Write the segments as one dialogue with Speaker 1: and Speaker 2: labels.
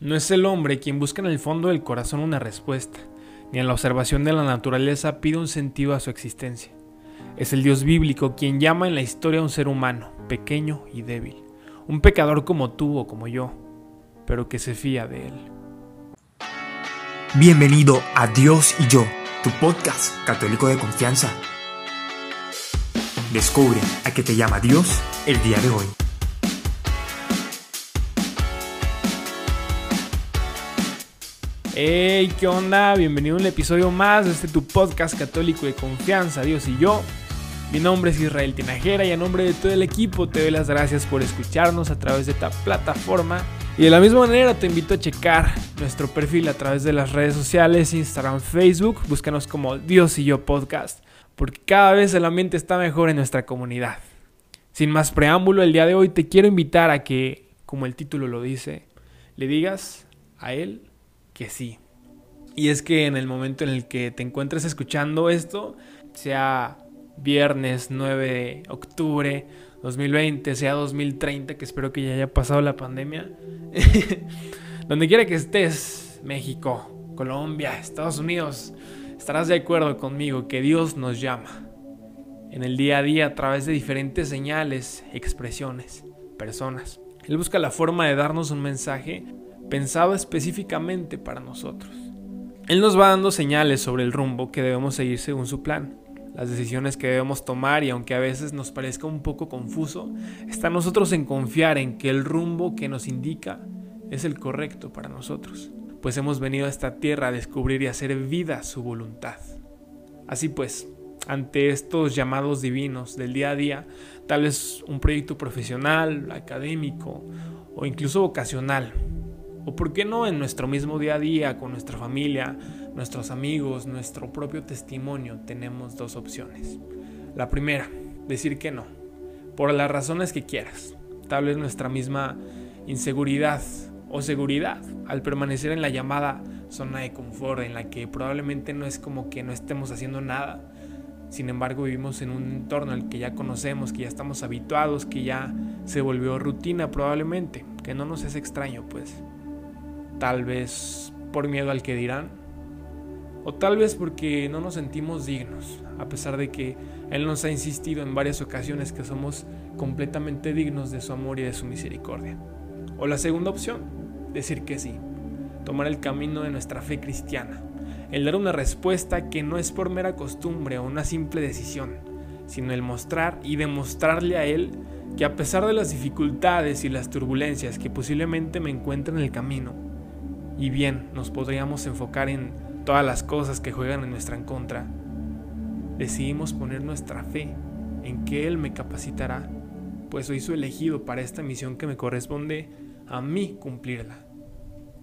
Speaker 1: No es el hombre quien busca en el fondo del corazón una respuesta, ni en la observación de la naturaleza pide un sentido a su existencia. Es el Dios bíblico quien llama en la historia a un ser humano, pequeño y débil, un pecador como tú o como yo, pero que se fía de él.
Speaker 2: Bienvenido a Dios y yo, tu podcast católico de confianza. Descubre a qué te llama Dios el día de hoy.
Speaker 1: Hey, ¿qué onda? Bienvenido a un episodio más de este tu podcast católico de confianza, Dios y yo. Mi nombre es Israel Tinajera y a nombre de todo el equipo te doy las gracias por escucharnos a través de esta plataforma. Y de la misma manera te invito a checar nuestro perfil a través de las redes sociales, Instagram, Facebook. Búscanos como Dios y yo podcast, porque cada vez el ambiente está mejor en nuestra comunidad. Sin más preámbulo, el día de hoy te quiero invitar a que, como el título lo dice, le digas a él que sí. Y es que en el momento en el que te encuentres escuchando esto, sea viernes 9 de octubre 2020, sea 2030, que espero que ya haya pasado la pandemia, donde quiera que estés, México, Colombia, Estados Unidos, estarás de acuerdo conmigo que Dios nos llama en el día a día a través de diferentes señales, expresiones, personas. Él busca la forma de darnos un mensaje pensado específicamente para nosotros. Él nos va dando señales sobre el rumbo que debemos seguir según su plan, las decisiones que debemos tomar y aunque a veces nos parezca un poco confuso, está nosotros en confiar en que el rumbo que nos indica es el correcto para nosotros, pues hemos venido a esta tierra a descubrir y hacer vida su voluntad. Así pues, ante estos llamados divinos del día a día, tal vez un proyecto profesional, académico o incluso vocacional, o por qué no en nuestro mismo día a día, con nuestra familia, nuestros amigos, nuestro propio testimonio, tenemos dos opciones. La primera, decir que no, por las razones que quieras. Tal vez nuestra misma inseguridad o seguridad al permanecer en la llamada zona de confort en la que probablemente no es como que no estemos haciendo nada. Sin embargo, vivimos en un entorno en el que ya conocemos, que ya estamos habituados, que ya se volvió rutina probablemente, que no nos es extraño, pues tal vez por miedo al que dirán, o tal vez porque no nos sentimos dignos, a pesar de que Él nos ha insistido en varias ocasiones que somos completamente dignos de su amor y de su misericordia. O la segunda opción, decir que sí, tomar el camino de nuestra fe cristiana, el dar una respuesta que no es por mera costumbre o una simple decisión, sino el mostrar y demostrarle a Él que a pesar de las dificultades y las turbulencias que posiblemente me encuentren en el camino, y bien nos podríamos enfocar en todas las cosas que juegan en nuestra contra, decidimos poner nuestra fe en que Él me capacitará, pues soy su elegido para esta misión que me corresponde a mí cumplirla.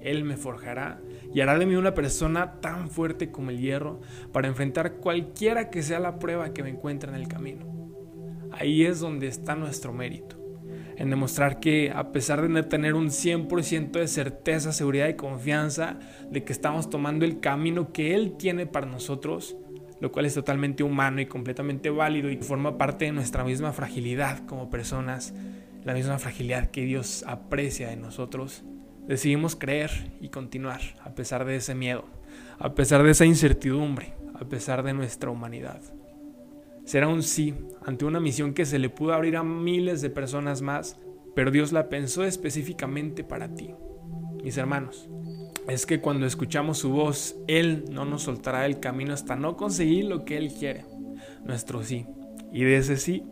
Speaker 1: Él me forjará y hará de mí una persona tan fuerte como el hierro para enfrentar cualquiera que sea la prueba que me encuentre en el camino. Ahí es donde está nuestro mérito en demostrar que a pesar de tener un 100% de certeza, seguridad y confianza de que estamos tomando el camino que Él tiene para nosotros, lo cual es totalmente humano y completamente válido y forma parte de nuestra misma fragilidad como personas, la misma fragilidad que Dios aprecia de nosotros, decidimos creer y continuar a pesar de ese miedo, a pesar de esa incertidumbre, a pesar de nuestra humanidad será un sí ante una misión que se le pudo abrir a miles de personas más, pero Dios la pensó específicamente para ti. Mis hermanos, es que cuando escuchamos su voz, Él no nos soltará el camino hasta no conseguir lo que Él quiere, nuestro sí. Y de ese sí,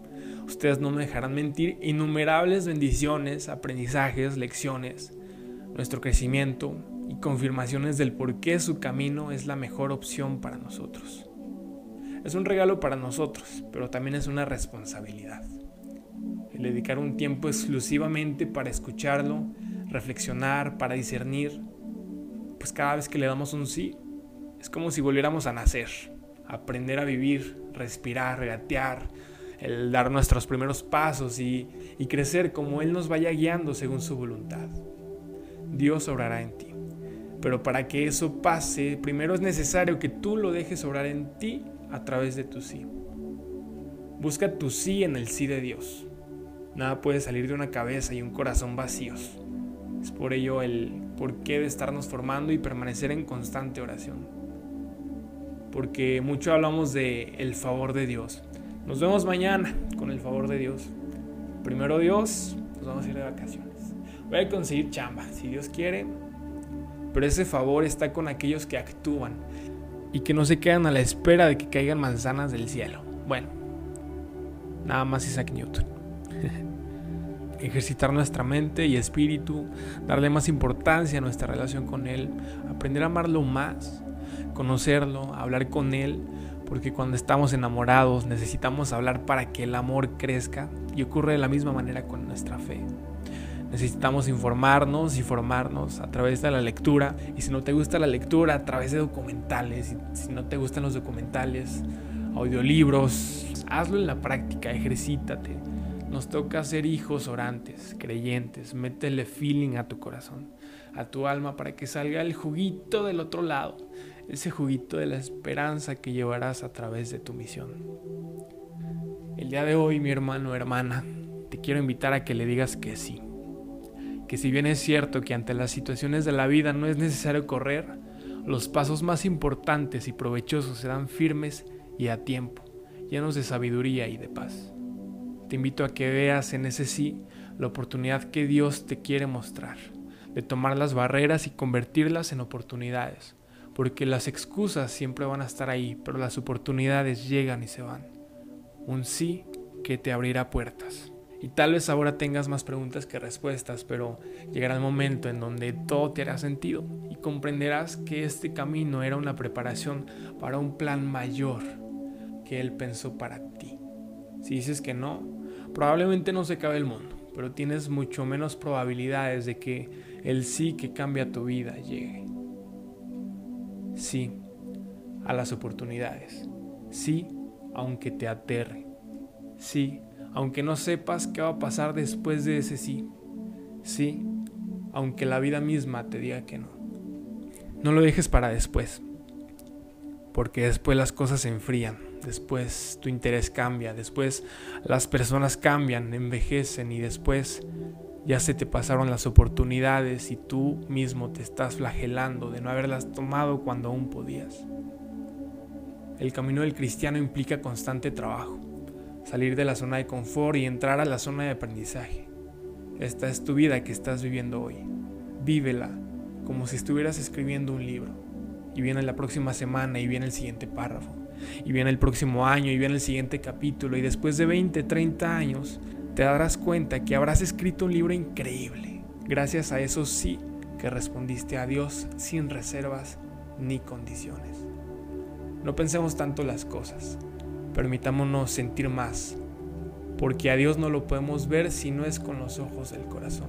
Speaker 1: ustedes no me dejarán mentir, innumerables bendiciones, aprendizajes, lecciones, nuestro crecimiento y confirmaciones del por qué su camino es la mejor opción para nosotros. Es un regalo para nosotros, pero también es una responsabilidad. El dedicar un tiempo exclusivamente para escucharlo, reflexionar, para discernir, pues cada vez que le damos un sí, es como si volviéramos a nacer, aprender a vivir, respirar, regatear, el dar nuestros primeros pasos y, y crecer como Él nos vaya guiando según su voluntad. Dios obrará en ti. Pero para que eso pase, primero es necesario que tú lo dejes obrar en ti a través de tu sí. Busca tu sí en el sí de Dios. Nada puede salir de una cabeza y un corazón vacíos. Es por ello el por qué de estarnos formando y permanecer en constante oración. Porque mucho hablamos de el favor de Dios. Nos vemos mañana con el favor de Dios. Primero Dios, nos vamos a ir de vacaciones. Voy a conseguir chamba, si Dios quiere. Pero ese favor está con aquellos que actúan y que no se quedan a la espera de que caigan manzanas del cielo. Bueno, nada más Isaac Newton. Ejercitar nuestra mente y espíritu, darle más importancia a nuestra relación con Él, aprender a amarlo más, conocerlo, hablar con Él, porque cuando estamos enamorados necesitamos hablar para que el amor crezca y ocurre de la misma manera con nuestra fe. Necesitamos informarnos y formarnos a través de la lectura. Y si no te gusta la lectura, a través de documentales. Y si no te gustan los documentales, audiolibros, hazlo en la práctica, ejercítate. Nos toca ser hijos orantes, creyentes. Métele feeling a tu corazón, a tu alma, para que salga el juguito del otro lado. Ese juguito de la esperanza que llevarás a través de tu misión. El día de hoy, mi hermano hermana, te quiero invitar a que le digas que sí que si bien es cierto que ante las situaciones de la vida no es necesario correr, los pasos más importantes y provechosos serán firmes y a tiempo, llenos de sabiduría y de paz. Te invito a que veas en ese sí la oportunidad que Dios te quiere mostrar, de tomar las barreras y convertirlas en oportunidades, porque las excusas siempre van a estar ahí, pero las oportunidades llegan y se van. Un sí que te abrirá puertas. Y tal vez ahora tengas más preguntas que respuestas, pero llegará el momento en donde todo te hará sentido y comprenderás que este camino era una preparación para un plan mayor que Él pensó para ti. Si dices que no, probablemente no se acabe el mundo, pero tienes mucho menos probabilidades de que el sí que cambia tu vida llegue. Sí a las oportunidades. Sí aunque te aterre. Sí aunque no sepas qué va a pasar después de ese sí. Sí, aunque la vida misma te diga que no. No lo dejes para después, porque después las cosas se enfrían, después tu interés cambia, después las personas cambian, envejecen y después ya se te pasaron las oportunidades y tú mismo te estás flagelando de no haberlas tomado cuando aún podías. El camino del cristiano implica constante trabajo salir de la zona de confort y entrar a la zona de aprendizaje. Esta es tu vida que estás viviendo hoy. Vívela como si estuvieras escribiendo un libro. Y viene la próxima semana y viene el siguiente párrafo. Y viene el próximo año y viene el siguiente capítulo. Y después de 20, 30 años, te darás cuenta que habrás escrito un libro increíble. Gracias a eso sí que respondiste a Dios sin reservas ni condiciones. No pensemos tanto las cosas. Permitámonos sentir más, porque a Dios no lo podemos ver si no es con los ojos del corazón.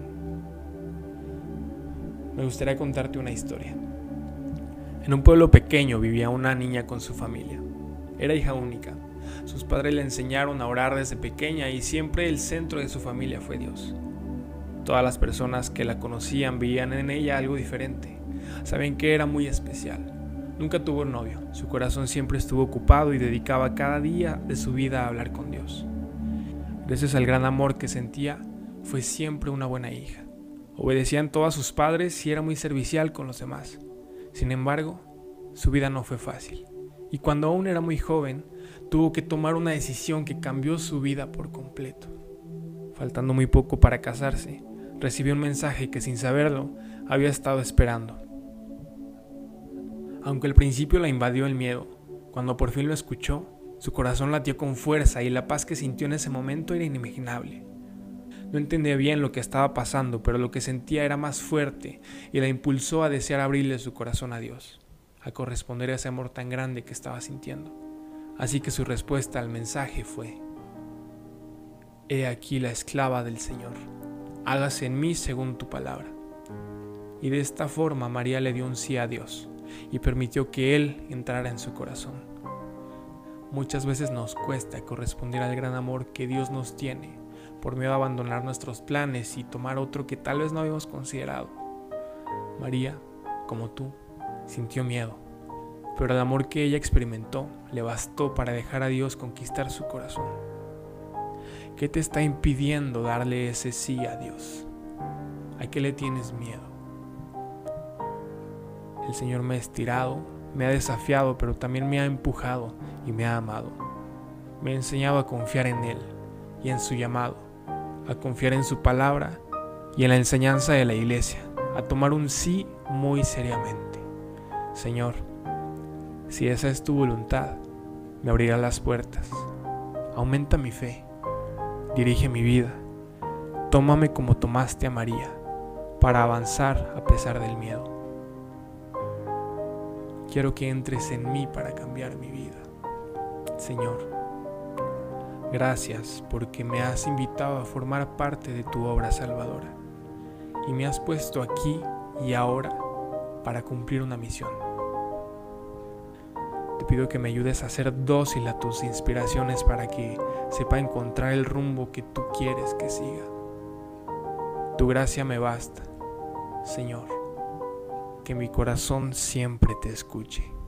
Speaker 1: Me gustaría contarte una historia. En un pueblo pequeño vivía una niña con su familia. Era hija única. Sus padres le enseñaron a orar desde pequeña y siempre el centro de su familia fue Dios. Todas las personas que la conocían veían en ella algo diferente. Sabían que era muy especial. Nunca tuvo novio, su corazón siempre estuvo ocupado y dedicaba cada día de su vida a hablar con Dios. Gracias al gran amor que sentía, fue siempre una buena hija. Obedecía en todo a sus padres y era muy servicial con los demás. Sin embargo, su vida no fue fácil. Y cuando aún era muy joven, tuvo que tomar una decisión que cambió su vida por completo. Faltando muy poco para casarse, recibió un mensaje que sin saberlo había estado esperando. Aunque al principio la invadió el miedo, cuando por fin lo escuchó, su corazón latió con fuerza y la paz que sintió en ese momento era inimaginable. No entendía bien lo que estaba pasando, pero lo que sentía era más fuerte y la impulsó a desear abrirle su corazón a Dios, a corresponder a ese amor tan grande que estaba sintiendo. Así que su respuesta al mensaje fue, He aquí la esclava del Señor, hágase en mí según tu palabra. Y de esta forma María le dio un sí a Dios y permitió que Él entrara en su corazón. Muchas veces nos cuesta corresponder al gran amor que Dios nos tiene por miedo a abandonar nuestros planes y tomar otro que tal vez no habíamos considerado. María, como tú, sintió miedo, pero el amor que ella experimentó le bastó para dejar a Dios conquistar su corazón. ¿Qué te está impidiendo darle ese sí a Dios? ¿A qué le tienes miedo? El Señor me ha estirado, me ha desafiado, pero también me ha empujado y me ha amado. Me ha enseñado a confiar en Él y en su llamado, a confiar en su palabra y en la enseñanza de la iglesia, a tomar un sí muy seriamente. Señor, si esa es tu voluntad, me abrirá las puertas. Aumenta mi fe, dirige mi vida, tómame como tomaste a María, para avanzar a pesar del miedo. Quiero que entres en mí para cambiar mi vida. Señor, gracias porque me has invitado a formar parte de tu obra salvadora y me has puesto aquí y ahora para cumplir una misión. Te pido que me ayudes a ser dócil a tus inspiraciones para que sepa encontrar el rumbo que tú quieres que siga. Tu gracia me basta, Señor que mi corazón siempre te escuche.